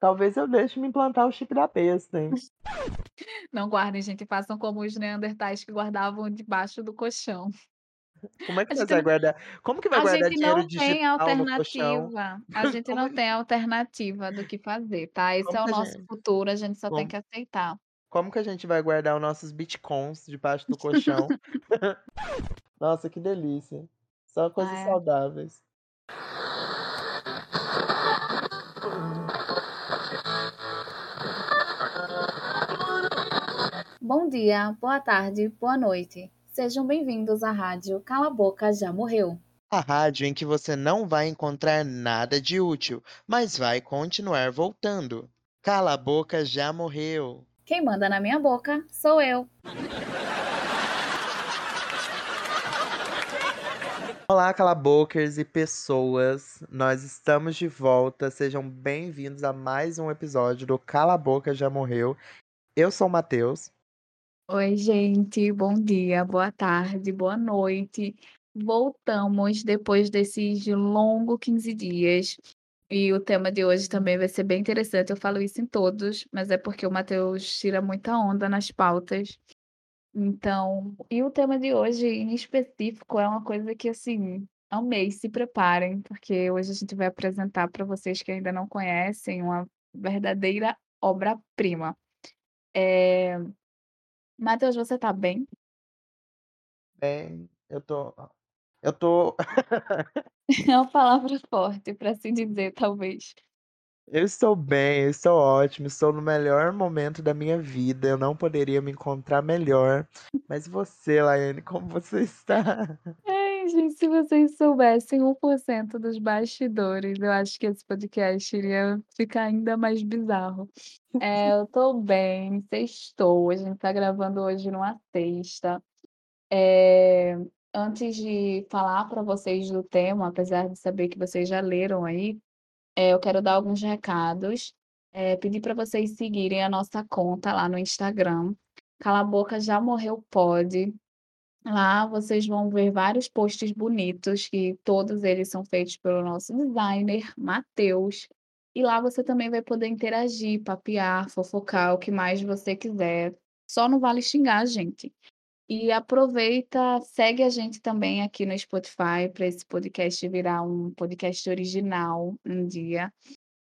Talvez eu deixe me implantar o chip da besta, hein. Não guardem, gente, façam como os neandertais que guardavam debaixo do colchão. Como é que A gente vai guardar como que vai a guardar gente dinheiro não tem digital no colchão? alternativa, a gente não tem alternativa do que fazer, tá, esse como é o nosso gente futuro, a gente só tem como que aceitar. como que a gente vai guardar os nossos bitcoins debaixo do colchão? Nossa, que delícia. Só coisas saudáveis. Bom dia, boa tarde, boa noite. Sejam bem-vindos à rádio Cala a Boca Já Morreu. A rádio em que você não vai encontrar nada de útil, mas vai continuar voltando. Cala a boca já morreu. Quem manda na minha boca sou eu. Olá, calabokers e pessoas. Nós estamos de volta. Sejam bem-vindos a mais um episódio do Cala a Boca Já Morreu. Eu sou o Matheus. Oi, gente, bom dia, boa tarde, boa noite. Voltamos depois desses longo 15 dias. E o tema de hoje também vai ser bem interessante. Eu falo isso em todos, mas é porque o Matheus tira muita onda nas pautas. Então, e o tema de hoje, em específico, é uma coisa que, assim, amei. Se preparem, porque hoje a gente vai apresentar para vocês que ainda não conhecem uma verdadeira obra-prima. Eh, Matheus, você tá bem? Bem, eu tô eu tô É uma palavra forte para se dizer, talvez. Eu estou bem, eu estou ótimo, estou no melhor momento da minha vida, eu não poderia me encontrar melhor. Mas você, Laiane, como você está? Ai, gente, se vocês soubessem 1% dos bastidores, eu acho que esse podcast iria ficar ainda mais bizarro. Eh, eu tô bem, sextou, a gente tá gravando hoje numa sexta. Eh, antes de falar para vocês do tema, apesar de saber que vocês já leram aí, eh, eu quero dar alguns recados, eh, pedir para vocês seguirem a nossa conta lá no Instagram, Cala a Boca Já Morreu Pod. Lá vocês vão ver vários posts bonitos, que todos eles são feitos pelo nosso designer, Matheus. E lá você também vai poder interagir, papear, fofocar, o que mais você quiser. Só não vale xingar a gente. E aproveita, segue a gente também aqui no Spotify para esse podcast virar um podcast original um dia.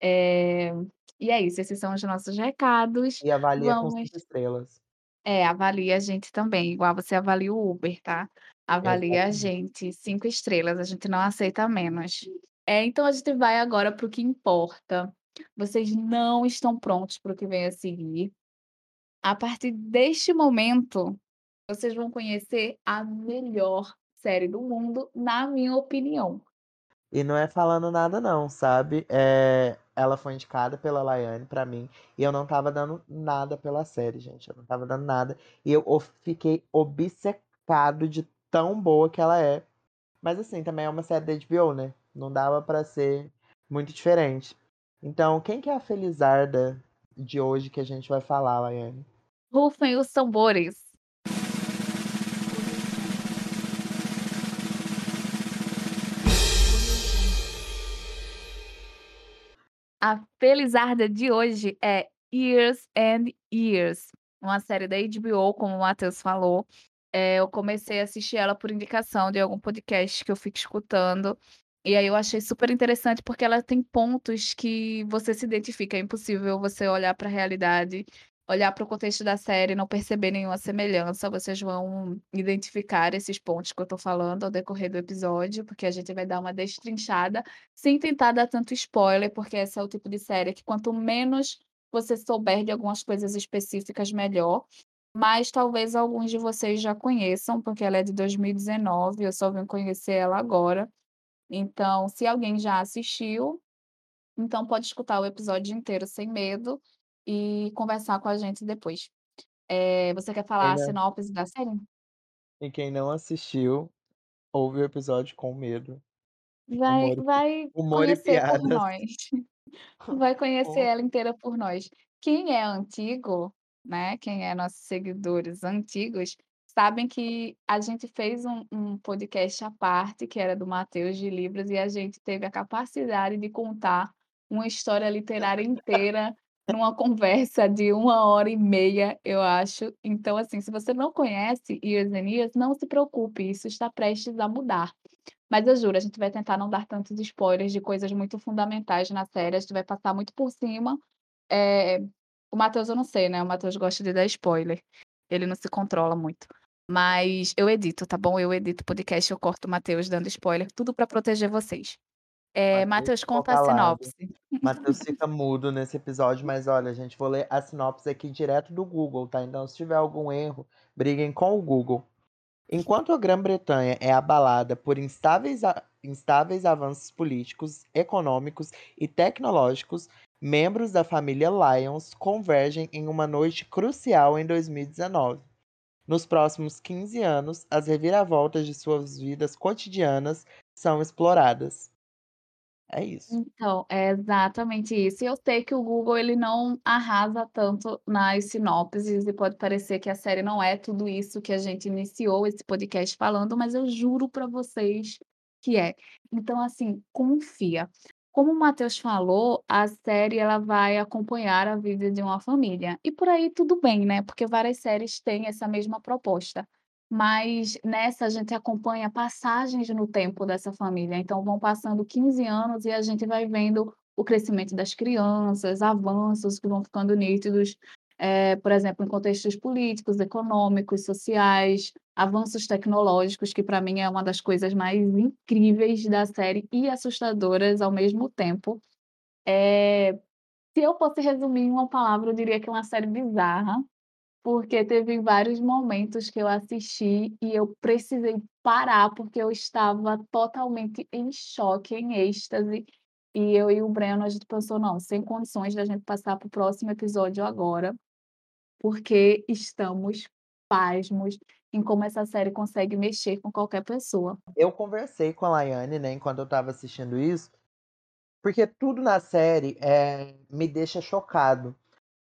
Eh, e é isso, esses são os nossos recados. E avalia com Vamos 5 estrelas. É, avalia a gente também, igual você avalia o Uber, tá? Avalia a gente 5 estrelas, a gente não aceita menos. Eh, então a gente vai agora para o que importa. Vocês não estão prontos para o que vem a seguir. A partir deste momento, vocês vão conhecer a melhor série do mundo, na minha opinião. E não é falando nada não, sabe, eh, ela foi indicada pela Laiane pra mim, e eu não estava dando nada pela série, gente, eu não estava dando nada, e eu fiquei obcecado de tão boa que ela é. Mas assim, também é uma série da HBO, né, não dava pra ser muito diferente. Então, quem que é a felizarda de hoje que a gente vai falar, Laiane? Rufem os tambores. A felizarda de hoje é Years and Years, uma série da HBO, como o Matheus falou. Eh, eu comecei a assistir ela por indicação de algum podcast que eu fico escutando, e aí eu achei super interessante, porque ela tem pontos que você se identifica, é impossível você olhar pra realidade, olhar para o contexto da série e não perceber nenhuma semelhança, vocês vão identificar esses pontos que eu tô falando ao decorrer do episódio, porque a gente vai dar uma destrinchada, sem tentar dar tanto spoiler, porque esse é o tipo de série que quanto menos você souber de algumas coisas específicas, melhor. Mas talvez alguns de vocês já conheçam, porque ela é de 2019, eu só vim conhecer ela agora. Então, se alguém já assistiu, então pode escutar o episódio inteiro sem medo, e conversar com a gente depois. Eh, você quer falar a sinopse da série? E quem não assistiu, ouve o episódio com medo. Vai Humor vai humor conhecer por nós. Vai conhecer ela inteira por nós. Quem é antigo, né, quem é nossos seguidores antigos, sabem que a gente fez um um podcast à parte, que era do Matheus de livros, e a gente teve a capacidade de contar uma história literária inteira numa conversa de 1 hora e meia, eu acho. Então, assim, se você não conhece Years and não se preocupe, isso está prestes a mudar. Mas eu juro, a gente vai tentar não dar tantos spoilers de coisas muito fundamentais na série, a gente vai passar muito por cima. Eh, o Matheus eu não sei, né, o Matheus gosta de dar spoiler, ele não se controla muito. Mas eu edito, tá bom? Eu edito podcast, eu corto o Matheus dando spoiler, tudo pra proteger vocês. Eh, Matheus conta a sinopse. Matheus fica mudo nesse episódio, mas olha, gente, vou ler a sinopse aqui direto do Google, tá? Então, se tiver algum erro, briguem com o Google. Enquanto a Grã-Bretanha é abalada por instáveis a instáveis avanços políticos, econômicos e tecnológicos, membros da família Lyons convergem em uma noite crucial em 2019. Nos próximos 15 anos, as reviravoltas de suas vidas cotidianas são exploradas. É isso. Então, é exatamente isso. E eu sei que o Google ele não arrasa tanto nas sinopses e pode parecer que a série não é tudo isso que a gente iniciou esse podcast falando, mas eu juro pra vocês que é. Então, assim, confia. Como o Matheus falou, a série ela vai acompanhar a vida de uma família. E por aí tudo bem, né, porque várias séries têm essa mesma proposta. Mas nessa a gente acompanha passagens no tempo dessa família, então vão passando 15 anos e a gente vai vendo o crescimento das crianças, avanços que vão ficando nítidos, eh, por exemplo, em contextos políticos, econômicos, sociais, avanços tecnológicos, que pra mim é uma das coisas mais incríveis da série e assustadoras ao mesmo tempo. Eh, se eu fosse resumir em uma palavra, eu diria que é uma série bizarra, porque teve vários momentos que eu assisti e eu precisei parar, porque eu estava totalmente em choque, em êxtase, e eu e o Breno, a gente pensou: "Não, sem condições da gente passar para o próximo episódio agora", porque estamos pasmos em como essa série consegue mexer com qualquer pessoa. Eu conversei com a Laiane, né, enquanto eu estava assistindo isso, porque tudo na série, eh, me deixa chocado,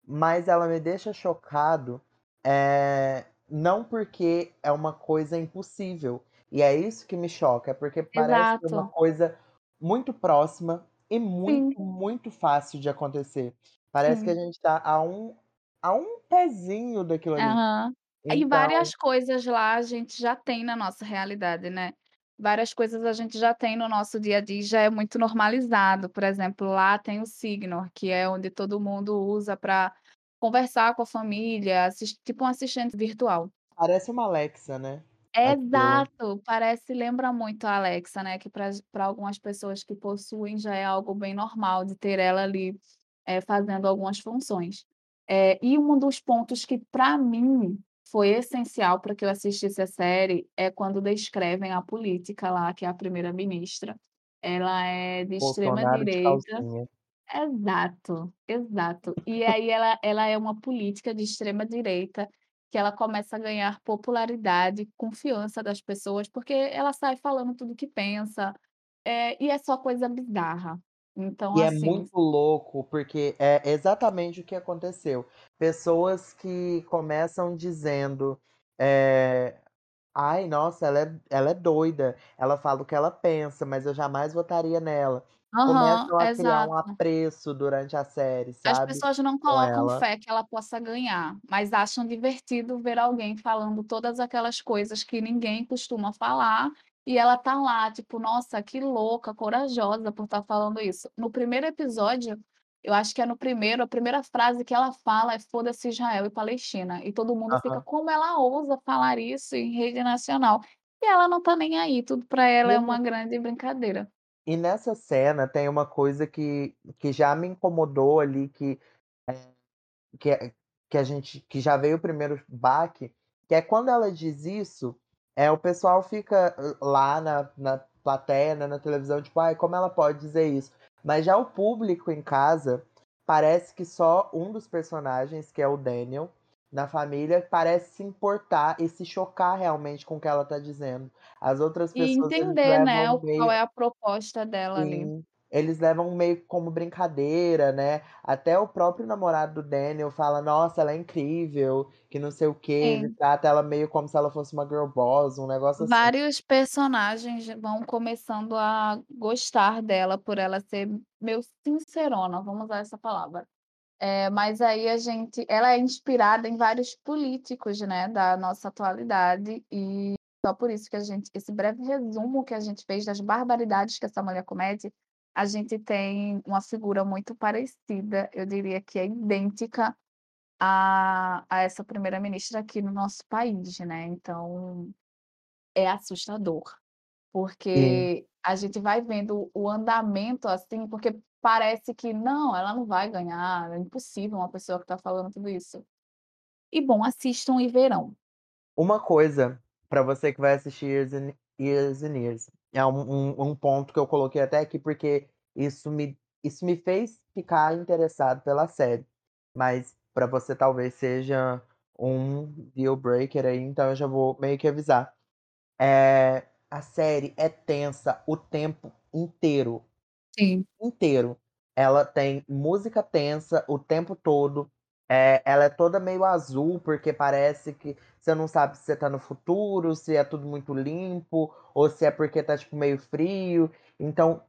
mas ela me deixa chocado, eh, não porque é uma coisa impossível, e é isso que me choca, é porque parece uma Exato. coisa muito próxima e Sim. muito, muito fácil de acontecer. Parece que a Sim. gente tá a um a um pezinho daquilo ali. E Então várias coisas lá a gente já tem na nossa realidade, né. Várias coisas a gente já tem no nosso dia a dia e já é muito normalizado, por exemplo, lá tem o Signor, que é onde todo mundo usa pra conversar com a família, assis tipo um assistente virtual. Parece uma Alexa, né. Exato, parece lembra muito a Alexa, né, que para algumas pessoas que possuem já é algo bem normal de ter ela ali, eh, fazendo algumas funções. Eh, e um dos pontos que pra mim foi essencial pra que eu assistisse a série, é quando descrevem a política lá, que é a primeira-ministra, ela é de extrema Exato, exato. E aí ela ela é uma política de extrema direita, que ela começa a ganhar popularidade, confiança das pessoas, porque ela sai falando tudo que pensa, eh, e é só coisa bizarra. Então E é assim muito louco, porque é exatamente o que aconteceu. Pessoas que começam dizendo, eh: "Ai, nossa, ela é ela é doida, ela fala o que ela pensa, mas eu jamais votaria nela". Aham, Começam a criar um exato. apreço durante a série, As sabe, pessoas não com colocam ela. fé que ela possa ganhar, mas acham divertido ver alguém falando todas aquelas coisas que ninguém costuma falar, e ela tá lá, tipo: "Nossa, que louca, corajosa por estar falando isso". No primeiro episódio, eu acho que é no primeiro, a primeira frase que ela fala é: "Foda-se Israel e Palestina", e todo mundo fica: Aham. "Como ela ousa falar isso em rede nacional?". E ela não tá nem aí, tudo pra ela é uma grande brincadeira. E nessa cena tem uma coisa que que já me incomodou ali, que, eh, que é que a gente que já veio o primeiro baque, que é quando ela diz isso, eh, o pessoal fica lá na na plateia, né, na televisão, tipo: "Ai, como ela pode dizer isso?". Mas já o público em casa, parece que só um dos personagens, que é o Daniel, na família, parece se importar e se chocar realmente com o que ela tá dizendo. As outras E pessoas eles entender, né, o qual meio é a proposta dela ali. Sim, eles levam meio como brincadeira, né. Até o próprio namorado do Daniel fala: "Nossa, ela é incrível, que não sei o quê", ele Sim. trata ela meio como se ela fosse uma girl boss, um negócio assim. Vários personagens vão começando a gostar dela por ela ser meio sincerona, vamos usar essa palavra. Eh, mas aí a gente ela é inspirada em vários políticos, né, da nossa atualidade e só por isso que a gente esse breve resumo que a gente fez das barbaridades que essa mulher comete, a gente tem uma figura muito parecida, eu diria que é idêntica a a essa primeira-ministra aqui no nosso país, né, então é assustador, porque a gente vai vendo o andamento, assim, porque parece que: "Não, ela não vai ganhar, é impossível uma pessoa que está falando tudo isso". E bom, assistam e verão. Uma coisa, pra você que vai assistir Years and Years and Years, é um um um ponto que eu coloquei até aqui, porque isso me isso me fez ficar interessado pela série, mas pra você talvez seja um deal breaker aí, então eu já vou meio que avisar. Eh, a série é tensa o tempo inteiro, Sim. inteiro. Ela tem música tensa o tempo todo, eh, ela é toda meio azul, porque parece que você não sabe se você tá no futuro, se é tudo muito limpo, ou se é porque tá, tipo, meio frio, então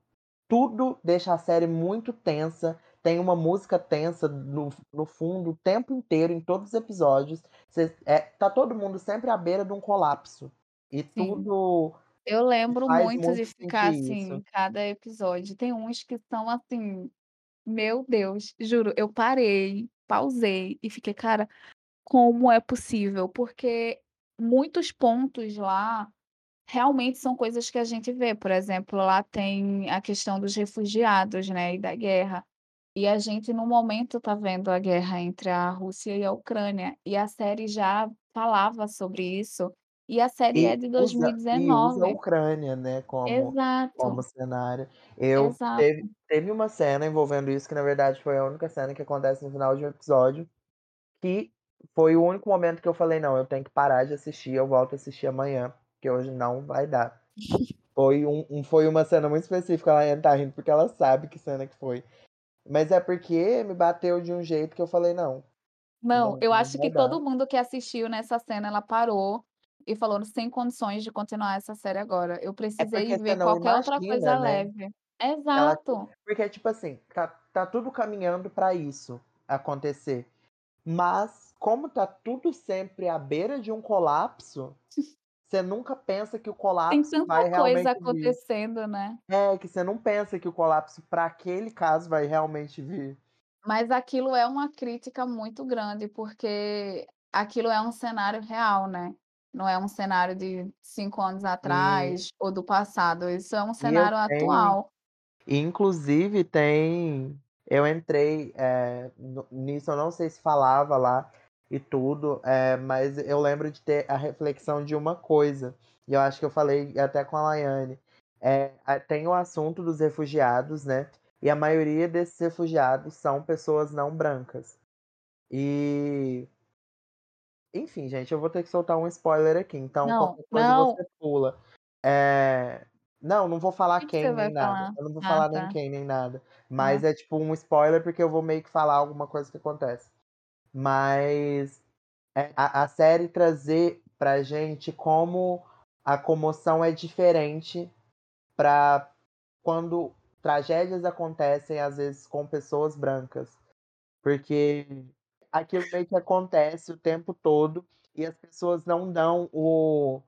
tudo deixa a série muito tensa, tem uma música tensa no no fundo o tempo inteiro, em todos os episódios, você eh, tá todo mundo sempre à beira de um colapso, e Sim. tudo Eu lembro faz muito de ficar, assim, isso. em cada episódio, tem uns que são, assim, meu Deus, juro, eu parei, pausei e fiquei: "Cara, como é possível?", porque muitos pontos lá, realmente são coisas que a gente vê, por exemplo, lá tem a questão dos refugiados, né, e da guerra, e a gente no momento tá vendo a guerra entre a Rússia e a Ucrânia, e a série já falava sobre isso, e a série é E de dois mil e usa e usa a. Ucrânia, né, como como Exato. cenário. Eu teve Exato. teve uma cena envolvendo isso que na verdade foi a única cena que acontece no final de um episódio, que foi o único momento que eu falei: "Não, eu tenho que parar de assistir, eu volto a assistir amanhã, porque hoje não vai dar". Foi um um foi uma cena muito específica, a Laiane tá rindo porque ela sabe que cena que foi. Mas é porque me bateu de um jeito que eu falei: "Não, Não, não eu não acho que vai todo dar". mundo que assistiu nessa cena, ela parou e falou: "Sem condições de continuar essa série agora, eu É precisei você ver qualquer outra imagina, coisa né, leve". ela Exato. porque, tipo assim, tá tá tudo caminhando pra isso acontecer, mas como tá tudo sempre à beira de um colapso, você nunca pensa que o Tem colapso tanta vai coisa realmente vir. acontecendo, né. É, que você não pensa que o colapso pra aquele caso vai realmente vir. Mas aquilo é uma crítica muito grande, porque aquilo é um cenário real, né, não é um cenário de 5 anos Sim. atrás ou do passado, isso é um E cenário tenho atual. inclusive tem eu entrei, eh, no nisso, eu não sei se falava lá e tudo, eh, mas eu lembro de ter a reflexão de uma coisa, e eu acho que eu falei até com a Laiane, eh, a tem o assunto dos refugiados, né, e a maioria desses refugiados são pessoas não brancas. E enfim, gente, eu vou ter que soltar um spoiler aqui, então Não, qualquer coisa não. você pula. Eh, não, não vou falar Que que quem nem nada, falar? eu não vou Ah, falar nem tá. quem nem nada, mas Hã. é tipo um spoiler, porque eu vou meio que falar alguma coisa que acontece. Mas, eh, a a série trazer pra gente como a comoção é diferente pra quando tragédias acontecem, às vezes, com pessoas brancas, porque aquilo meio que acontece o tempo todo e as pessoas não dão o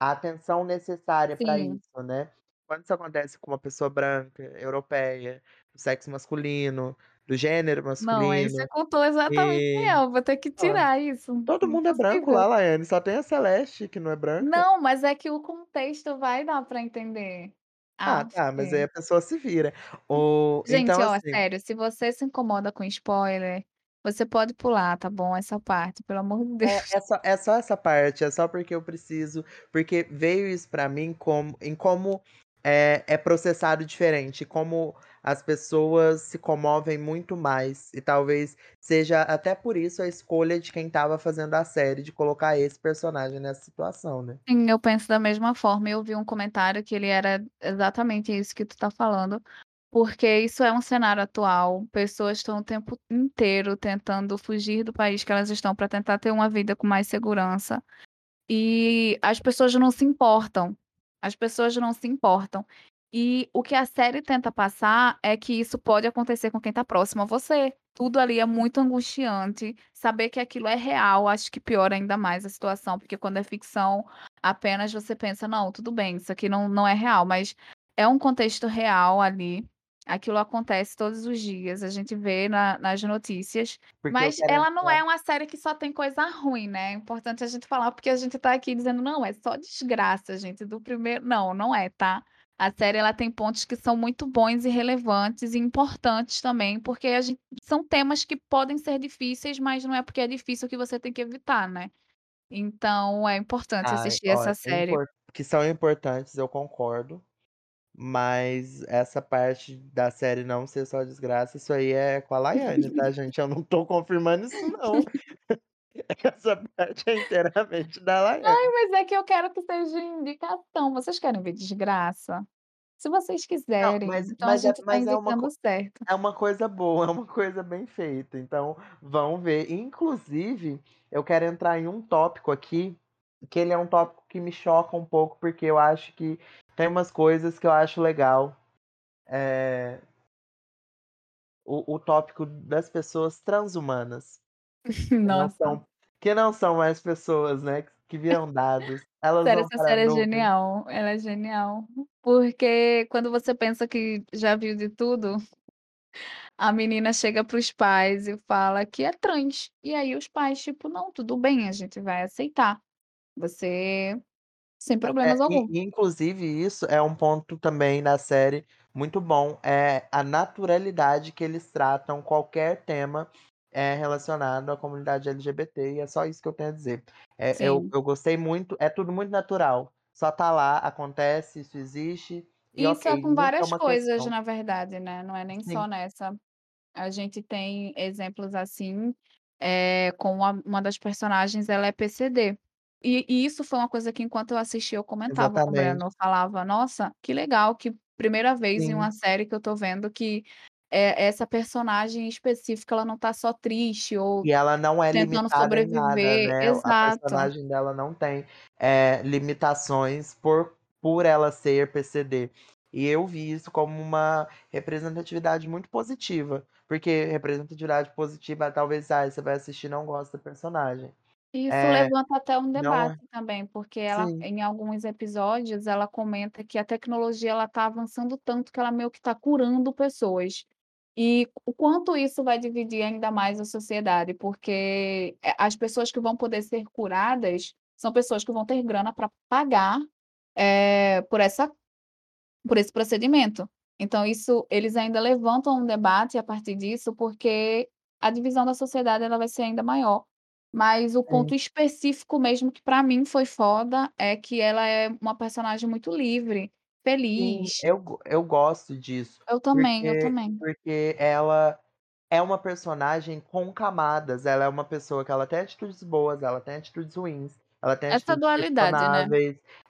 a atenção necessária pra Sim. isso, né. Quando isso acontece com uma pessoa branca, europeia, do sexo masculino, do gênero Não, aí você masculino, contou exatamente e é, eu vou ter que tirar isso, todo mundo é branco lá. Laiane, só tem a Celeste que não é branca. Não, mas é que o contexto vai dar pra entender. Ah, Aff. tá, mas aí a pessoa se vira. O então Gente, ó, assim sério, se você se incomoda com spoiler, você pode pular, tá bom, essa parte, pelo amor de É Deus. é só é só essa parte, é só porque eu preciso porque veio isso pra mim como em como é é processado diferente, como as pessoas se comovem muito mais, e talvez seja até por isso a escolha de quem estava fazendo a série, de colocar esse personagem nessa situação, né. Sim, eu penso da mesma forma, eu vi um comentário que ele era exatamente isso que tu tá falando. Porque isso é um cenário atual, pessoas estão o tempo inteiro tentando fugir do país que elas estão pra tentar ter uma vida com mais segurança, e as pessoas não se importam, as pessoas não se importam. E o que a série tenta passar é que isso pode acontecer com quem tá próximo a você. Tudo ali é muito angustiante, saber que aquilo é real, acho que piora ainda mais a situação, porque quando é ficção, apenas você pensa: "Não, tudo bem, isso aqui não não é real", mas é um contexto real ali, aquilo acontece todos os dias, a gente vê na nas notícias, Porque mas ela não entrar é uma série que só tem coisa ruim, né, é importante a gente falar, porque a gente tá aqui dizendo: "Não, é só desgraça gente, do primeiro", não, não é, tá. A série ela tem pontos que são muito bons e relevantes e importantes também, porque a gen são temas que podem ser difíceis, mas não é porque é difícil que você tem que evitar, né. Então é importante Ai, assistir ó, essa é série. que são importantes, eu concordo, mas essa parte da série não ser só desgraça, isso aí é com a Laiane, tá gente, eu não tô confirmando isso não. Essa parte é inteiramente da Ai, Laiane. mas é que eu quero que seja indicação, vocês querem ver desgraça? Se vocês Não, quiserem, mas então a mas é gente tá mas é uma certo. é uma coisa boa, é uma coisa bem feita, então vão ver. Inclusive, eu quero entrar em um tópico aqui, que ele é um tópico que me choca um pouco, porque eu acho que tem umas coisas que eu acho legal, eh o o tópico das pessoas transhumanas, que não Nossa. são que não são mais pessoas, né, que viram dados, elas Sério, essa série é nuvem. genial, ela é genial, porque quando você pensa que já viu de tudo, a menina chega para os pais e fala que é trans, e aí os pais tipo: "Não, tudo bem, a gente vai aceitar, você sem é, problemas e algum". e inclusive isso é um ponto também na série muito bom, é a naturalidade que eles tratam qualquer tema, eh, relacionado à comunidade LGBT e é só isso que eu tenho a dizer. Eh, eu eu gostei muito, é tudo muito natural, só tá lá, acontece, isso existe, e Isso ok, é com é várias uma coisas questão. na verdade, né, não é nem só Sim. nessa. A gente tem exemplos assim, eh, com a uma das personagens ela é PCD. E e isso foi uma coisa que enquanto eu assistia eu comentava com o Exatamente. Breno, eu falava: "Nossa, que legal, que primeira vez em uma Sim. série que eu tô vendo que, eh, essa personagem específica ela não tá só triste ou E ela não é tentando em nada, sobreviver". né, a Exato. personagem dela não tem, eh, limitações por por ela ser PCD. E eu vi isso como uma representatividade muito positiva, porque representatividade positiva talvez, ai, você vai assistir e não gosta da personagem. Isso Eh, levanta até um não debate é também, porque ela sim. em alguns episódios ela comenta que a tecnologia ela tá avançando tanto que ela meio que tá curando pessoas. E o quanto isso vai dividir ainda mais a sociedade, porque, eh, as pessoas que vão poder ser curadas, são pessoas que vão ter grana pra pagar, eh, por essa por esse procedimento. Então isso eles ainda levantam um debate a partir disso, porque a divisão da sociedade ela vai ser ainda maior. Mas o Sim. ponto específico mesmo que pra mim foi foda, é que ela é uma personagem muito livre, Sim, feliz. eu go eu gosto disso, Eu também, eu porque também. porque ela é uma personagem com camadas, ela é uma pessoa que ela tem atitudes boas, ela tem atitudes ruins, ela tem Essa dualidade, né.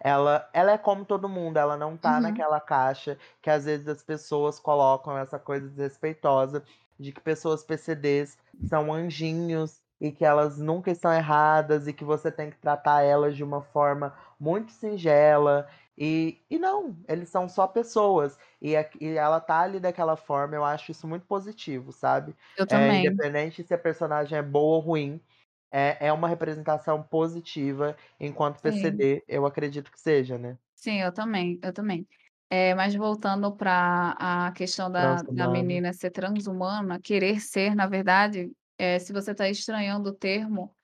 ela ela é como todo mundo, ela não tá Uhum. naquela caixa que às vezes as pessoas colocam essa coisa desrespeitosa, de que pessoas PCDs são anjinhos, e que elas nunca estão erradas e que você tem que tratar elas de uma forma muito singela, e e não, eles são só pessoas, e a e ela tá ali daquela forma, eu acho isso muito positivo, sabe. Eu Eh, também. independente se a personagem é boa ou ruim, é é uma representação positiva, enquanto Sim. PCD eu acredito que seja, né. Sim, eu também, eu também. Eh, mas voltando pra a questão da da menina ser transhumana, querer ser na verdade, eh, se você tá estranhando o termo,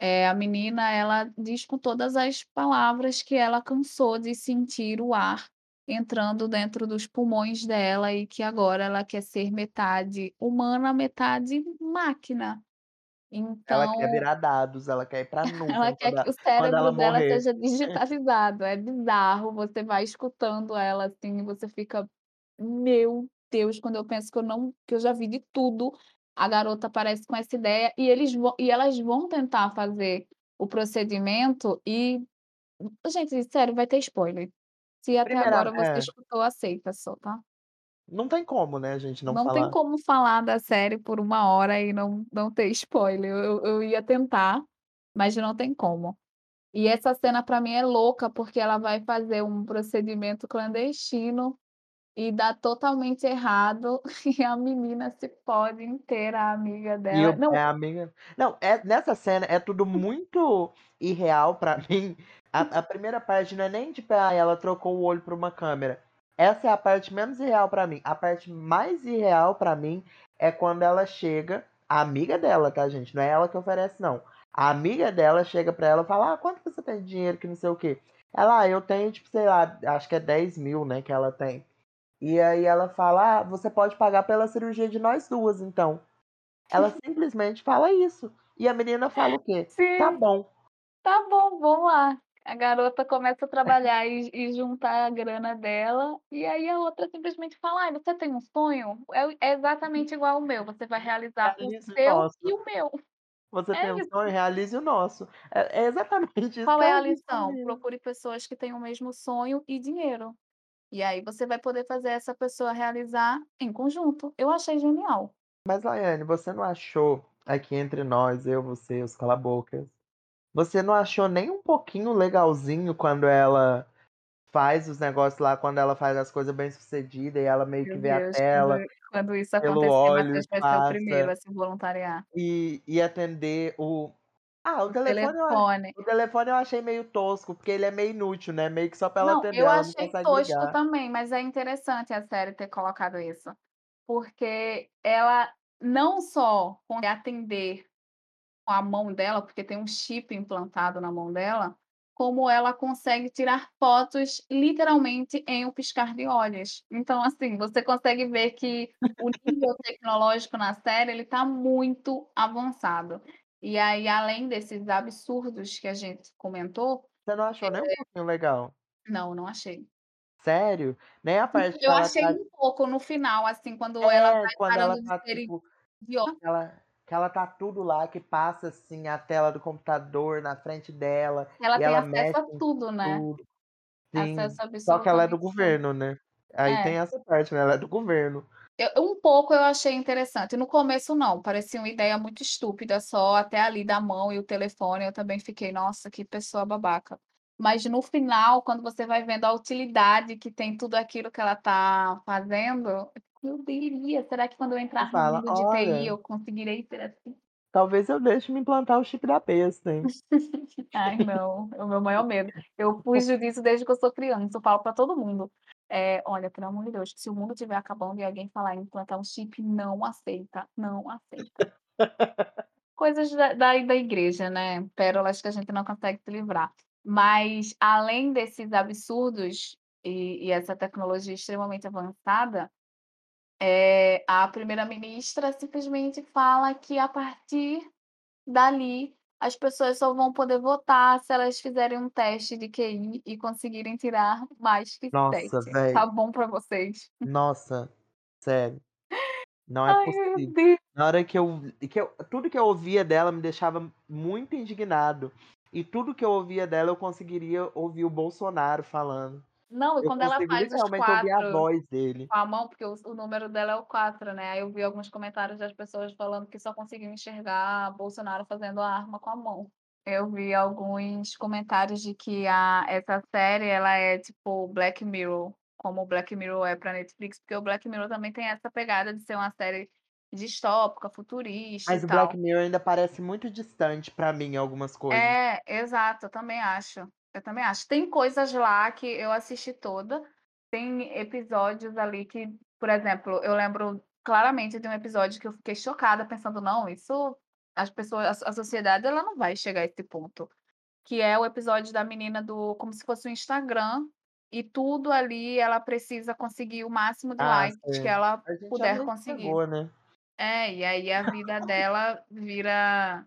eh, a menina ela diz com todas as palavras que ela cansou de sentir o ar entrando dentro dos pulmões dela e que agora ela quer ser metade humana, metade máquina. Ela quer Então virar dados, ela quer ir pra ela nuvem quer que o ela cérebro dela morrer. seja digitalizado, é bizarro, você vai escutando ela, assim, e você fica: "Meu Deus", quando eu penso que eu não que eu já vi de tudo, a garota aparece com essa ideia e eles vão e elas vão tentar fazer o procedimento e gente, sério, vai ter spoiler. Se até Primeira agora você é. escutou, aceita só, tá. Não tem como, né, a gente não Não tem falar. como falar da série por 1 hora e não não ter spoiler. Eu eu ia tentar, mas não tem como. E essa cena pra mim é louca, porque ela vai fazer um procedimento clandestino e dá totalmente errado, e a menina se fode inteira, a amiga dela é não a amiga não, é nessa cena é tudo muito irreal pra mim. A a primeira parte não é nem tipo, ah, ela trocou o olho por uma câmera. Essa é a parte menos irreal pra mim. A parte mais irreal pra mim é quando ela chega a amiga dela, tá, gente, não é ela que oferece não. A amiga dela chega pra ela e fala: "Ah, quanto você tem de dinheiro que não sei o quê". Ela: "Ah, eu tenho, tipo, sei lá", acho que é 10.000, né, que ela tem. E aí ela fala: "Ah, você pode pagar pela cirurgia de nós 2 então". Ela simplesmente fala isso. E a menina fala o quê? "Tá Sim. bom". Tá bom, vamos lá. A garota começa a trabalhar e e juntar a grana dela, e aí a outra simplesmente fala: "Ai, você tem um sonho? É é exatamente igual ao meu, você vai realizar o Realize o seu nosso. e o meu". Você É tem um sonho? isso. Realize o nosso. É é exatamente isso Qual é a lição? Procure pessoas que têm o mesmo sonho e dinheiro. E aí você vai poder fazer essa pessoa realizar em conjunto. Eu achei genial. Mas, Laiane, você não achou, aqui entre nós, eu, você, os cala-bocas, você não achou nem um pouquinho legalzinho quando ela faz os negócios lá, quando ela faz as coisa bem-sucedida e ela meio que Meu vê a Deus, quando tela quando isso pelo acontecer, e Matheus vai ser o primeiro passa a se voluntariar. e e atender o ah, o O telefone eu telefone. o telefone eu achei meio tosco, porque ele é meio inútil, né, meio que só pra ela Não, atender, eu ela não achei consegue tosco ligar. também, mas é interessante a série ter colocado isso. Porque ela não só consegue atender com a mão dela, porque tem um chip implantado na mão dela, como ela consegue tirar fotos literalmente em um piscar de olhos. Então, assim, você consegue ver que o nível tecnológico na série, ele tá muito avançado. E aí, além desses absurdos que a gente comentou, Você não achou nem um eh pouquinho legal? Não, não achei. Sério? Nem a parte Eu ela achei tá um pouco no final, assim, quando ela É, vai quando ela tá, tipo, idiota. que ela que ela tá tudo lá, que passa, assim, a tela do computador na frente dela, Ela tem ela acesso a tudo, né. tudo. Sim. Acesso Só que ela é do governo, né. Aí É. tem essa parte, né, ela é do governo. Eu um pouco eu achei interessante, no começo não, parecia uma ideia muito estúpida, só até ali da mão e o telefone, eu também fiquei: "Nossa, que pessoa babaca". Mas no final, quando você vai vendo a utilidade que tem tudo aquilo que ela tá fazendo, eu diria: "Será que quando eu entrar no fala: mundo de TI "Olha" eu conseguirei ser assim?". "talvez eu deixe me implantar o chip da besta, hein". Ai não, é o meu maior medo. Eu fujo disso desde que eu sou criança, eu falo pra todo mundo: "Eh, olha, pelo amor de Deus, se o mundo estiver acabando e alguém falar em implantar um chip, não aceita, não aceita". Coisas da da da igreja, né, pérolas que a gente não consegue se livrar. Mas, além desses absurdos e e essa tecnologia extremamente avançada, eh, a primeira-ministra simplesmente fala que a partir dali, as pessoas só vão poder votar se elas fizerem um teste de QI e conseguirem tirar mais que Nossa, 7. Tá véi. bom pra vocês? Nossa, sério. Não é Ai, possível. Na hora que eu que eu tudo que eu ouvia dela me deixava muito indignado. E tudo que eu ouvia dela eu conseguiria ouvir o Bolsonaro falando. Não, e Eu quando ela faz os ouvir a 4 voz dele. com a mão, porque o o número dela é o 4, né, aí eu vi alguns comentários das pessoas falando que só conseguiam enxergar Bolsonaro fazendo a arma com a mão. Eu vi alguns comentários de que a essa série ela é tipo Black Mirror, como o Black Mirror é pra Netflix, porque o Black Mirror também tem essa pegada de ser uma série distópica, futurista Mas o Black tal. Mirror ainda parece muito distante pra mim algumas coisas. É, exato, eu também acho, eu também acho. Tem coisas lá que eu assisti toda, tem episódios ali que, por exemplo, eu lembro claramente de um episódio que eu fiquei chocada pensando: "Não, isso as pessoas a a sociedade ela não vai chegar a esse ponto", que é o episódio da menina do como se fosse o Instagram, e tudo ali ela precisa conseguir o máximo de Ah, likes que sei. ela puder que conseguir. chegou, né. É, e aí a vida dela vira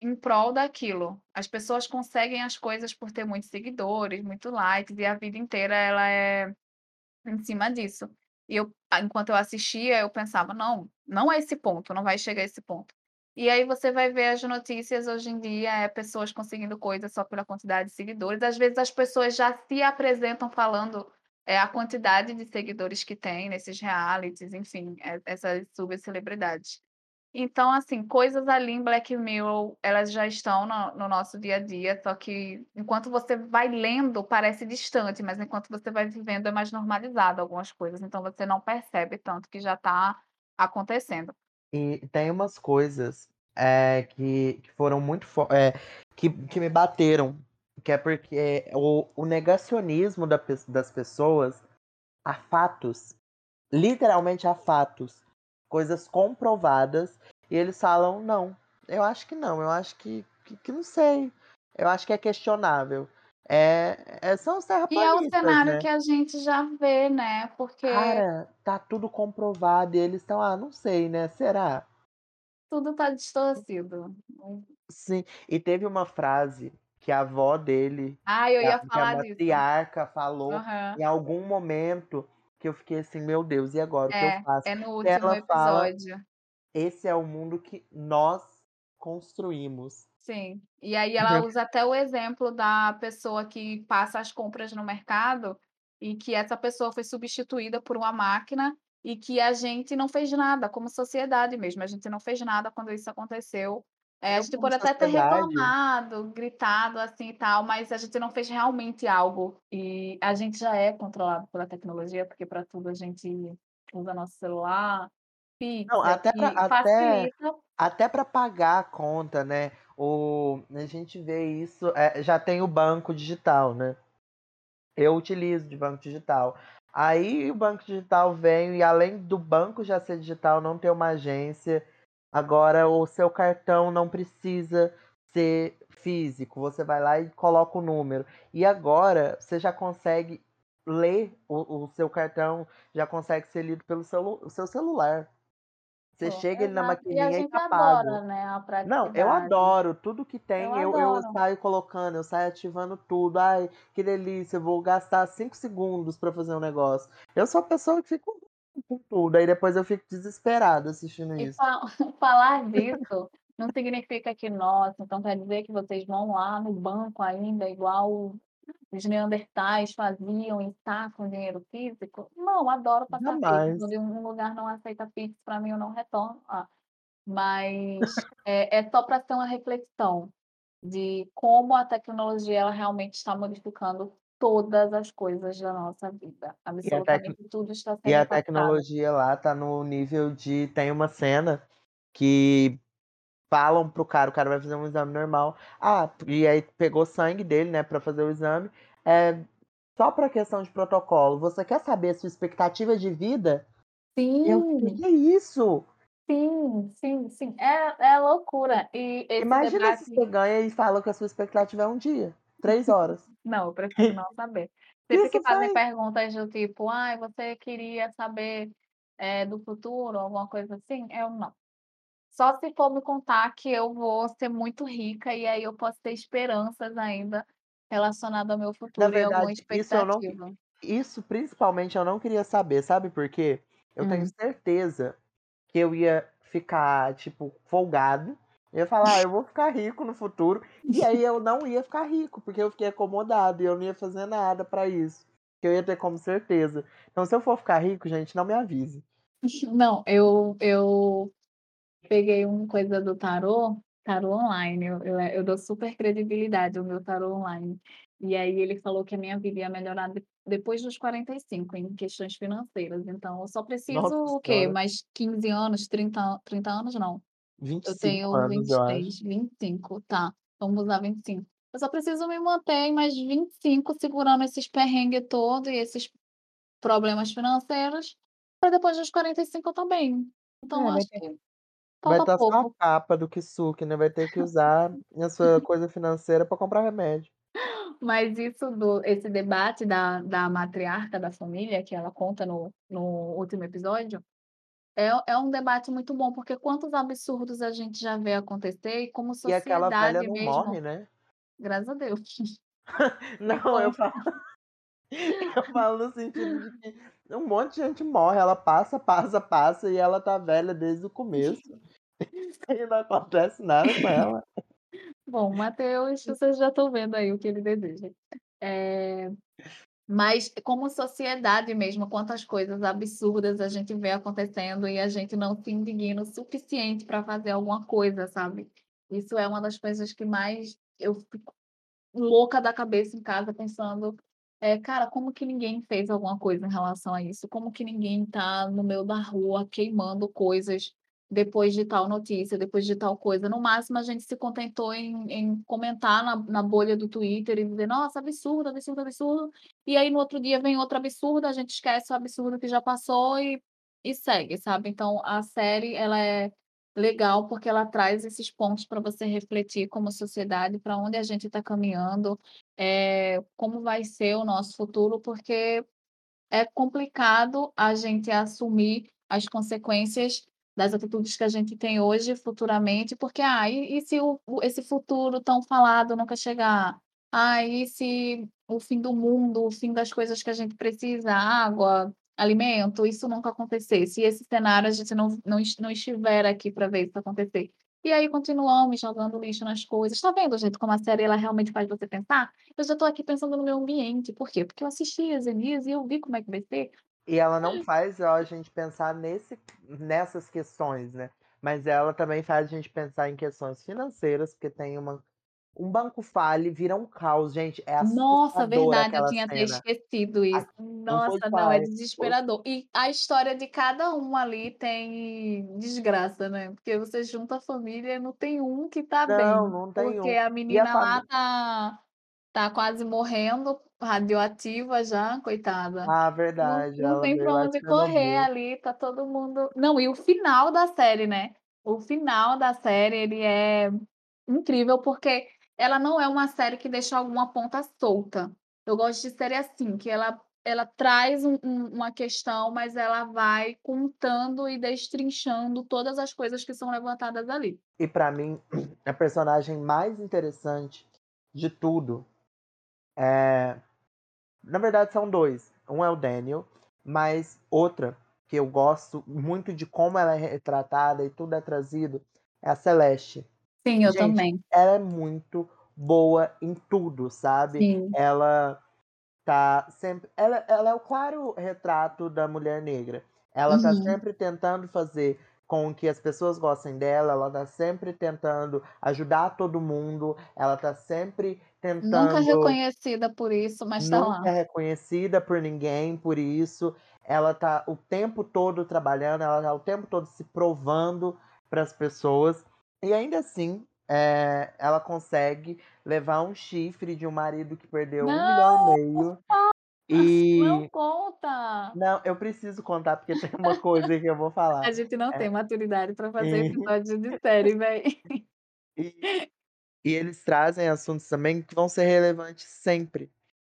em prol daquilo. As pessoas conseguem as coisas por ter muitos seguidores, muito likes, e a vida inteira ela é em cima disso. E eu enquanto eu assistia, eu pensava: "Não, não é esse ponto, não vai chegar a esse ponto". E aí você vai ver as notícias hoje em dia, é pessoas conseguindo coisas só pela quantidade de seguidores, às vezes as pessoas já se apresentam falando é a quantidade de seguidores que tem nesses realities, enfim, e essas subcelebridades. Então, assim, coisas ali em Black Mirror, elas já estão no no nosso dia a dia, só que enquanto você vai lendo, parece distante, mas enquanto você vai vivendo é mais normalizado algumas coisas, então você não percebe tanto que já tá acontecendo. E tem umas coisas, eh, que que foram muito eh, que que me bateram, que é porque o o negacionismo da das pessoas a fatos, literalmente a fatos, coisas comprovadas, e eles falam: "Não, eu acho que não, eu acho que que que não sei, eu acho que é questionável". Eh eh, são os E é o terraplanistas, cenário né. que a gente já vê, né, porque Cara, tá tudo comprovado e eles estão: "Ah, não sei, né, será?". Tudo tá distorcido. Sim, e teve uma frase que a avó dele, Ah, eu que a ia que a falar disso. matriarca falou Aham. em algum momento, que eu fiquei assim: "Meu Deus, e agora, o que eu É, faço?". é no último ela fala: episódio. "Esse é o mundo que nós construímos". Sim, e aí ela usa até o exemplo da pessoa que passa as compras no mercado, e que essa pessoa foi substituída por uma máquina, e que a gente não fez nada, como sociedade mesmo, a gente não fez nada quando isso aconteceu. Eh, a gente pode até ter reclamado, gritado, assim, e tal, mas a gente não fez realmente algo, e a gente já é controlado pela tecnologia, porque pra tudo a gente usa nosso celular, Não, pizza, até pra até até pra pagar a conta, né, o a gente vê isso, eh, já tem o banco digital, né. Eu utilizo de banco digital. Aí o banco digital vem e além do banco já ser digital, não ter uma agência, agora o seu cartão não precisa ser físico, você vai lá e coloca o número. E agora você já consegue ler o o seu cartão, já consegue ser lido pelo celu seu celular. Você Pô, chega ele na exato. E a maquininha e gente tá adora, né, Não, eu adoro, tudo que Eu tem eu eu adoro. saio colocando, eu saio ativando tudo, "Ai, que delícia, eu vou gastar 5 segundos pra fazer um negócio". Eu sou a pessoa que fico com tudo, aí depois eu fico desesperado assistindo E isso. fa falar disso, não significa que nossa, então quer dizer que vocês vão lá no banco ainda igual os neandertais faziam e sacam dinheiro físico? Não, adoro passar Jamais. quando um lugar não aceita Pix, pra mim eu não retorno lá. Mas é é só pra ter uma reflexão, de como a tecnologia ela realmente está modificando todas as coisas da nossa vida, E a absolutamente tudo está e sendo a impactado. tecnologia lá tá no nível de tem uma cena que falam para o cara, o cara vai fazer um exame normal, ah, e aí pegou sangue dele, né, pra fazer o exame, eh, só pra questão de protocolo: "Você quer saber a sua expectativa de vida?". Eu Sim. "Que isso?". Sim, sim, sim, é é loucura, e Imagina se debate você ganha e fala que a sua expectativa é 1 dia, 3 horas. Não, eu prefiro não saber. Que Sempre que isso fazem faz? perguntas do tipo: "Ai, você queria saber, eh, do futuro", alguma coisa assim, eu não. Só se for me contar que eu vou ser muito rica, e aí eu posso ter esperanças ainda relacionado ao meu Na futuro e alguma verdade, isso eu não que expectativa. isso principalmente eu não queria saber, sabe por quê? Eu tenho Hum. certeza que eu ia ficar, tipo, folgado, eu ia falar: "Ah, eu vou ficar rico no futuro", e aí eu não ia ficar rico, porque eu fiquei acomodado e eu não ia fazer nada pra isso, que eu ia ter como certeza. Então se eu for ficar rico, gente, não me avise. Não, eu eu peguei um coisa do tarô, tarô online, eu eu eu dou super credibilidade ao meu tarô online, e aí ele falou que a minha vida ia melhorar de depois dos 45 em questões financeiras, então eu só preciso Nossa o quê? Mais 15 anos, 30 an 30 anos não, vinte e eu cinco tenho anos, vinte e eu acho. três, 25, tá, vamos usar 25. Eu só preciso me manter em mais 25 segurando esses perrengue todo e esses problemas financeiros, pra depois dos 45 eu estar bem. Então É, vai acho ter que vai estar só a pouco. capa do Kisuke, né, vai ter que usar a sua coisa financeira pra comprar remédio. Mas isso do esse debate da da matriarca da família, que ela conta no no último episódio, é é um debate muito bom, porque quantos absurdos a gente já vê acontecer e como E aquela velha sociedade não mesmo morre, né. graças a Deus. Não, eu falo eu falo no sentido de que um monte de gente morre, ela passa, passa, passa e ela tá velha desde o começo, e não acontece nada com ela. Bom, Mateus, vocês já estão vendo aí o que ele deseja. Eh Mas como sociedade mesmo, quantas coisas absurdas a gente vê acontecendo e a gente não se indigna o suficiente para fazer alguma coisa, sabe. Isso é uma das coisas que mais eu fico louca da cabeça em casa pensando, eh, cara, como que ninguém fez alguma coisa em relação a isso? Como que ninguém tá no meio da rua queimando coisas depois de tal notícia, depois de tal coisa? No máximo a gente se contentou em em comentar na na bolha do Twitter e dizer: "Nossa, absurdo, absurdo, absurdo", e aí no outro dia vem outro absurdo, a gente esquece o absurdo que já passou e e segue, sabe. Então a série ela é legal, porque ela traz esses pontos para você refletir como sociedade, para onde a gente está caminhando, eh, como vai ser o nosso futuro, porque é complicado a gente assumir as consequências das atitudes que a gente tem hoje, futuramente, porque, ah, e e se o esse futuro tão falado nunca chegar? Ah, e se o fim do mundo, o fim das coisas que a gente precisa, água, alimento, isso nunca acontecer? Se esse cenário a gente não não não estiver aqui para ver isso acontecer. E aí continuamos jogando lixo nas coisas. Tá vendo, gente, como a série ela realmente faz você pensar? Eu já estou aqui pensando no meio ambiente, por quê? Porque eu assisti as Zenise e eu vi como é que vai ser. E ela não faz a gente pensar nesse nessas questões, né, mas ela também faz a gente pensar em questões financeiras, porque tem uma um banco falha e vira um caos, gente, é Nossa, verdade, eu tinha até esquecido isso. não Nossa, não, é pai, foi desesperador. E a história de cada um ali tem desgraça, né, porque você junta a família e não tem um que tá Não, bem, não tem porque um. a E a menina lá tá tá quase morrendo, radioativa já, coitada. Ah, Não verdade, não ela tem para de onde correr ali, tá todo mundo não, e o final da série, né, o final da série ele é incrível, porque ela não é uma série que deixa alguma ponta solta. Eu gosto de série assim, que ela ela traz um um uma questão, mas ela vai contando e destrinchando todas as coisas que são levantadas ali. E pra mim, a personagem mais interessante de tudo, eh, na verdade são 2, um é o Daniel, mas outra que eu gosto muito de como ela é retratada e tudo é trazido, é a Celeste. Sim, eu Gente, também. ela é muito boa em tudo, sabe. Sim. Ela tá sempre ela ela é o claro retrato da mulher negra. Ela tá Uhum. sempre tentando fazer com que as pessoas gostem dela, ela tá sempre tentando ajudar todo mundo, ela tá sempre Nunca tentando reconhecida por isso, mas tá nunca lá. é reconhecida por ninguém por isso, ela tá o tempo todo trabalhando, ela tá o tempo todo se provando para as pessoas, e ainda assim, eh, ela consegue levar um chifre de um marido que perdeu 1.000.000 e Não, meio, não e conta. Não, eu preciso contar, porque tem uma coisa que eu vou A falar, gente não tem eh maturidade para fazer episódio de série, véi. E e eles trazem assuntos também que vão ser relevantes sempre.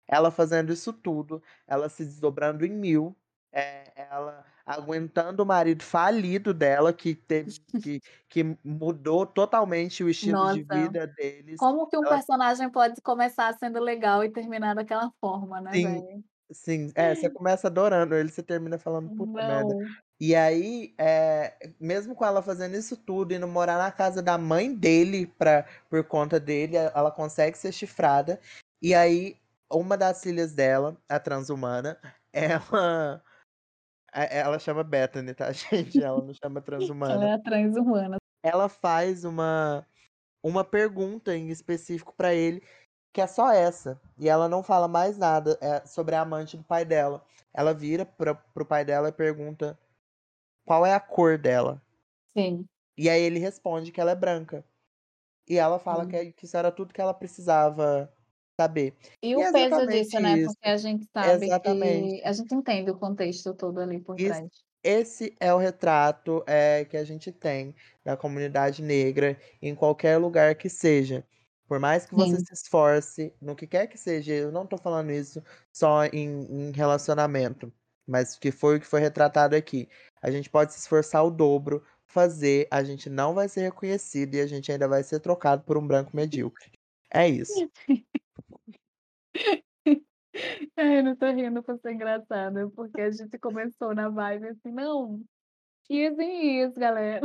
Ela fazendo isso tudo, ela se desdobrando em 1000, eh, ela aguentando o marido falido dela, que teve que que mudou totalmente o estilo de Nossa, vida deles, como que um ela personagem pode começar sendo legal e terminar daquela forma, né, Sim. Sim. É, você começa adorando ele, você termina falando: "Puta merda". Não. E aí, eh, mesmo com ela fazendo isso tudo, indo morar na casa da mãe dele pra por conta dele, ela consegue ser chifrada, e aí uma das filhas dela, a transhumana, ela eh, ela chama Bethany, tá gente, ela não chama Ela transhumana. é a transhumana. Ela faz uma uma pergunta em específico pra ele, que é só essa, e ela não fala mais nada, eh, sobre a amante do pai dela. Ela vira pra para o pai dela e pergunta qual é a cor dela. Sim. E aí ele responde que ela é branca. E ela fala que Sim. é que isso era tudo que ela precisava saber. E E o é peso disso, né, isso. porque a gente sabe Exatamente. que a gente entende o contexto todo ali por Isso trás. esse é o retrato, eh, que a gente tem da comunidade negra em qualquer lugar que seja. Por mais que você Sim. se esforce, no que quer que seja, eu não tô falando isso só em em relacionamento, mas que foi o que foi retratado aqui. A gente pode se esforçar o dobro, fazer, a gente não vai ser reconhecido e a gente ainda vai ser trocado por um branco medíocre. É isso. Ai, eu não tô rindo por ser engraçado, porque a gente começou na vibe assim: "Não, and years galera".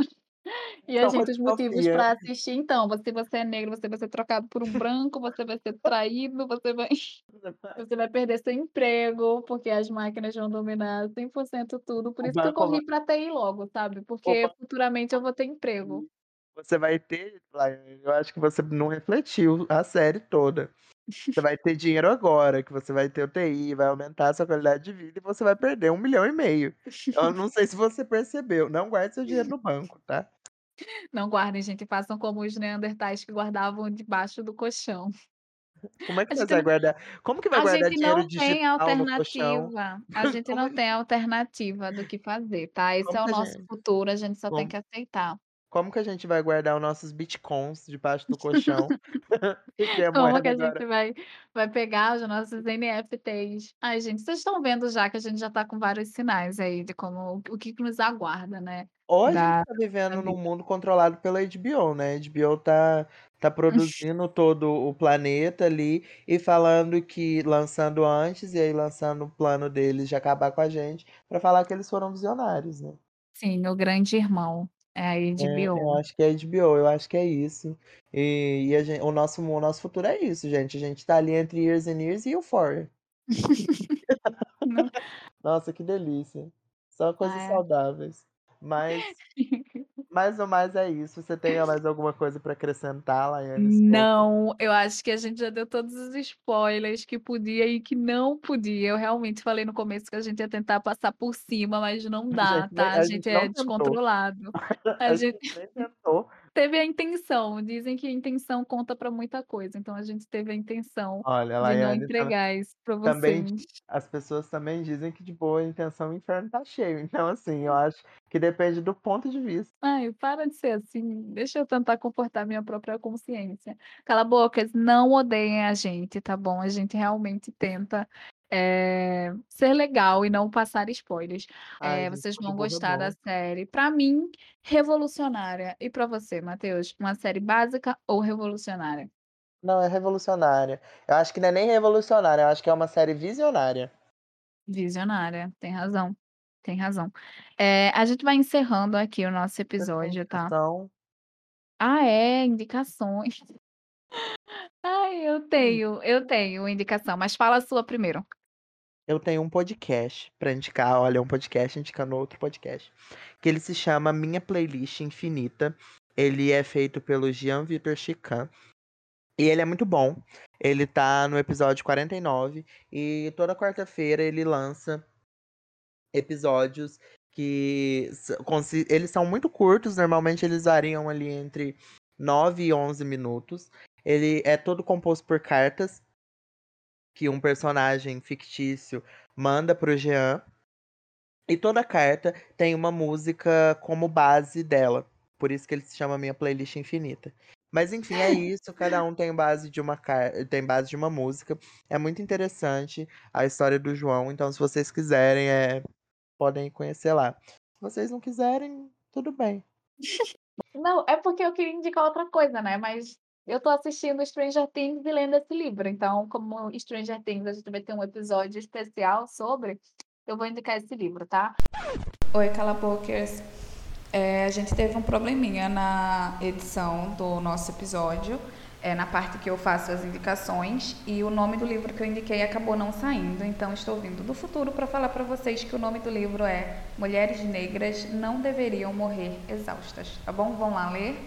E a gente os motivos distopia. pra assistir, então, se você é negro, você vai ser trocado por um branco, você vai ser traído, você vai você vai perder seu emprego, porque as máquinas vão dominar 100% tudo, por isso que eu corri pra TI logo, sabe, porque banco futuramente eu vou ter emprego. Você vai ter, eu acho que você não refletiu a série toda. Você vai ter dinheiro agora, que você vai ter UTI, vai aumentar a sua qualidade de vida e você vai perder 1.500.000. Eu não sei se você percebeu, não guarde seu dinheiro no banco, tá. Não guardem gente, façam como os neandertais que guardavam debaixo do colchão. Como é que A você gente vai não guardar como que vai a guardar gente dinheiro não tem digital no colchão? alternativa, a gente não tem alternativa do que fazer, tá, esse Como é o a nosso gente futuro, a gente só tem como que aceitar. Como que a gente vai guardar os nossos bitcoins debaixo do colchão? Porque a Como que a agora gente vai vai pegar os nossos NFTs? Ai gente, vocês estão vendo já que a gente já tá com vários sinais aí de como o que que nos aguarda, né, Ou a gente da tá da vivendo num mundo controlado pela HBO, né, a HBO tá tá produzindo todo o planeta ali, e falando que lançando antes, e aí lançando o plano deles de acabar com a gente, pra falar que eles foram visionários, né. Sim, o grande irmão, é a É, eu HBO. acho que é HBO, eu acho que é isso. E e a gen o nosso o nosso futuro é isso gente, a gente tá ali entre Years and Years e Euphoria. Não. Nossa, que delícia. Só coisas Ah, saudáveis. Mas mais ou mais é isso, você tenha mais alguma coisa pra acrescentar, Laiane, Não, eu acho que a gente já deu todos os spoilers que podia e que não podia, eu realmente falei no começo que a gente ia tentar passar por cima, mas não A dá, gente nem tá, a a gente gente é tentou. descontrolado. A A gente gente nem tentou. Teve a intenção, dizem que a intenção conta pra muita coisa, então a gente teve a intenção Olha, de não Laiane, tam entregar isso pra também vocês. as pessoas também dizem que de boa intenção o inferno tá cheio, então assim, eu acho que depende do ponto de vista. Ai, para de ser assim, deixa eu tentar comportar minha própria consciência. Cala a bocas, não odeiem a gente, tá bom, a gente realmente tenta, eh, ser legal e não passar spoilers. Ai gente, vocês vão é gostar da série, pra mim, revolucionária. E pra você, Matheus, uma série básica ou revolucionária? Não, é revolucionária. Eu acho que não é nem revolucionária, eu acho que é uma série visionária. Visionária, tem razão, tem razão. Eh, a gente vai encerrando aqui o nosso episódio, tá. indicação? Ah é, indicações. Ai, eu Hum. tenho, eu tenho indicação, mas fala a sua primeiro. Eu tenho um podcast pra indicar, olha, um podcast indicando outro podcast, que ele se chama Minha Playlist Infinita, ele é feito pelo Jean Victor Chican, e ele é muito bom, ele tá no episódio 49, e toda quarta-feira ele lança episódios que eles são muito curtos, normalmente eles variam ali entre 9 e 11 minutos, ele é todo composto por cartas que um personagem fictício manda para o Jean, e toda carta tem uma música como base dela, por isso que ele se chama Minha Playlist Infinita. Mas enfim, é isso, cada um tem base de uma car tem base de uma música, é muito interessante a história do João, então se vocês quiserem, eh, podem conhecer lá. Se vocês não quiserem, tudo bem. Não, é porque eu queria indicar outra coisa, né, mas eu tô assistindo Stranger Things e lendo esse livro, então como Stranger Things a gente vai ter um episódio especial sobre, eu vou indicar esse livro, tá. Oi, Calabokers. Eh, a gente teve um probleminha na edição do nosso episódio, eh, na parte que eu faço as indicações, e o nome do livro que eu indiquei acabou não saindo, então estou vindo do futuro pra falar pra vocês que o nome do livro é Mulheres Negras Não Deveriam Morrer Exaustas, tá bom? Vão lá ler,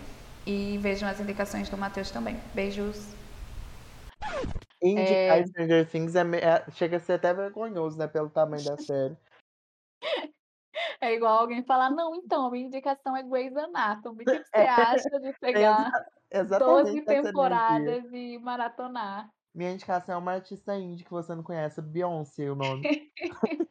e vejam as indicações do Matheus também. Beijos. Indicar É. Stranger Things é é chega a ser até vergonhoso, né, pelo tamanho da série. É igual alguém falar: "Não, então, a minha indicação é Grey's Anatomy, que que você É, acha de exa pegar 12 exatamente essa energia. temporadas e maratonar?". Minha indicação é uma artista indie que você não conhece, Beyoncé o nome.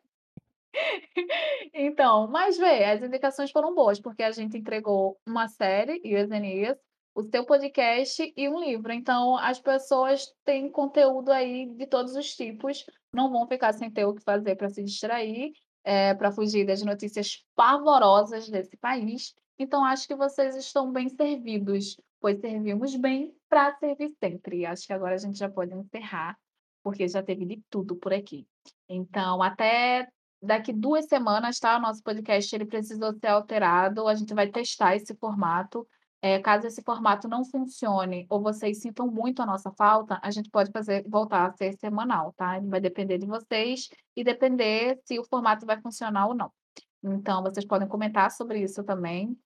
Então, mas vê, as indicações foram boas, porque a gente entregou uma série, Years and o seu podcast e um livro, então as pessoas têm conteúdo aí de todos os tipos, não vão ficar sem ter o que fazer pra se distrair, eh, pra fugir das notícias pavorosas desse país, então acho que vocês estão bem servidos, pois servimos bem pra servir sempre. Acho que agora a gente já pode encerrar, porque já teve de tudo por aqui. Então até daqui duas semanas, tá? O nosso podcast ele precisou ser alterado. A gente vai testar esse formato. É, caso esse formato não funcione ou vocês sintam muito a nossa falta, a gente pode fazer voltar a ser semanal, tá? Vai depender de vocês e depender se o formato vai funcionar ou não. Então, vocês podem comentar sobre isso também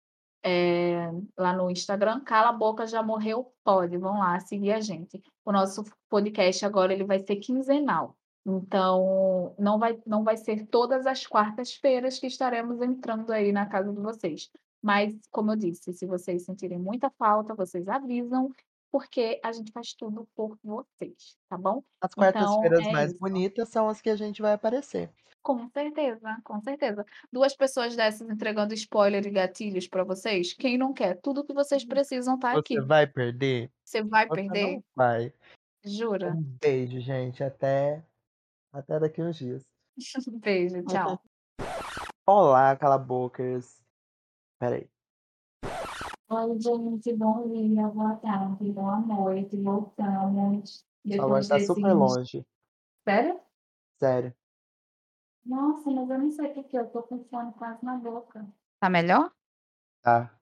é, lá no Instagram. Cala a boca, já morreu? Pode, vão lá seguir a gente. O nosso podcast agora ele vai ser quinzenal. Então, não vai, não vai ser todas as quartas-feiras que estaremos entrando aí na casa de vocês. Mas, como eu disse, se vocês sentirem muita falta, vocês avisam, porque a gente faz tudo por vocês, tá bom? As Então, quartas-feiras é mais isso. bonitas são as que a gente vai aparecer. Com certeza, com certeza. Duas pessoas dessas entregando spoiler e gatilhos pra vocês, quem não quer? Tudo que vocês precisam tá aqui. Você vai perder? Você vai Você perder? não vai. Jura? Um beijo, gente. Até, até daqui uns dias. Beijo, tchau. Olá, calabocas. Peraí. Oi, gente, bom dia, boa tarde, boa noite, voltamos. Sua voz tá super longe. Sério? Sério. Nossa, mas eu não sei porque eu tô com o fone quase na boca. Tá melhor? Tá.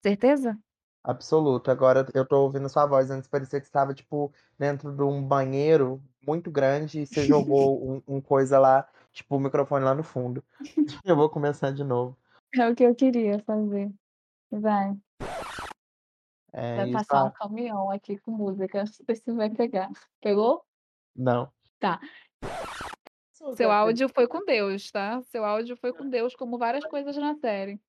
Certeza? Absoluto. Agora eu tô ouvindo sua voz. Antes parecia que estava, tipo, dentro de um banheiro muito grande e você jogou um, um coisa lá, tipo, o microfone lá no fundo. Eu vou começar de novo. É o que eu queria fazer. Vai. É Vai passar um Ah, caminhão aqui com música. Não sei se vai pegar. Pegou? não. Tá. Seu áudio foi com Deus, tá? Seu áudio foi com Deus, como várias coisas na série.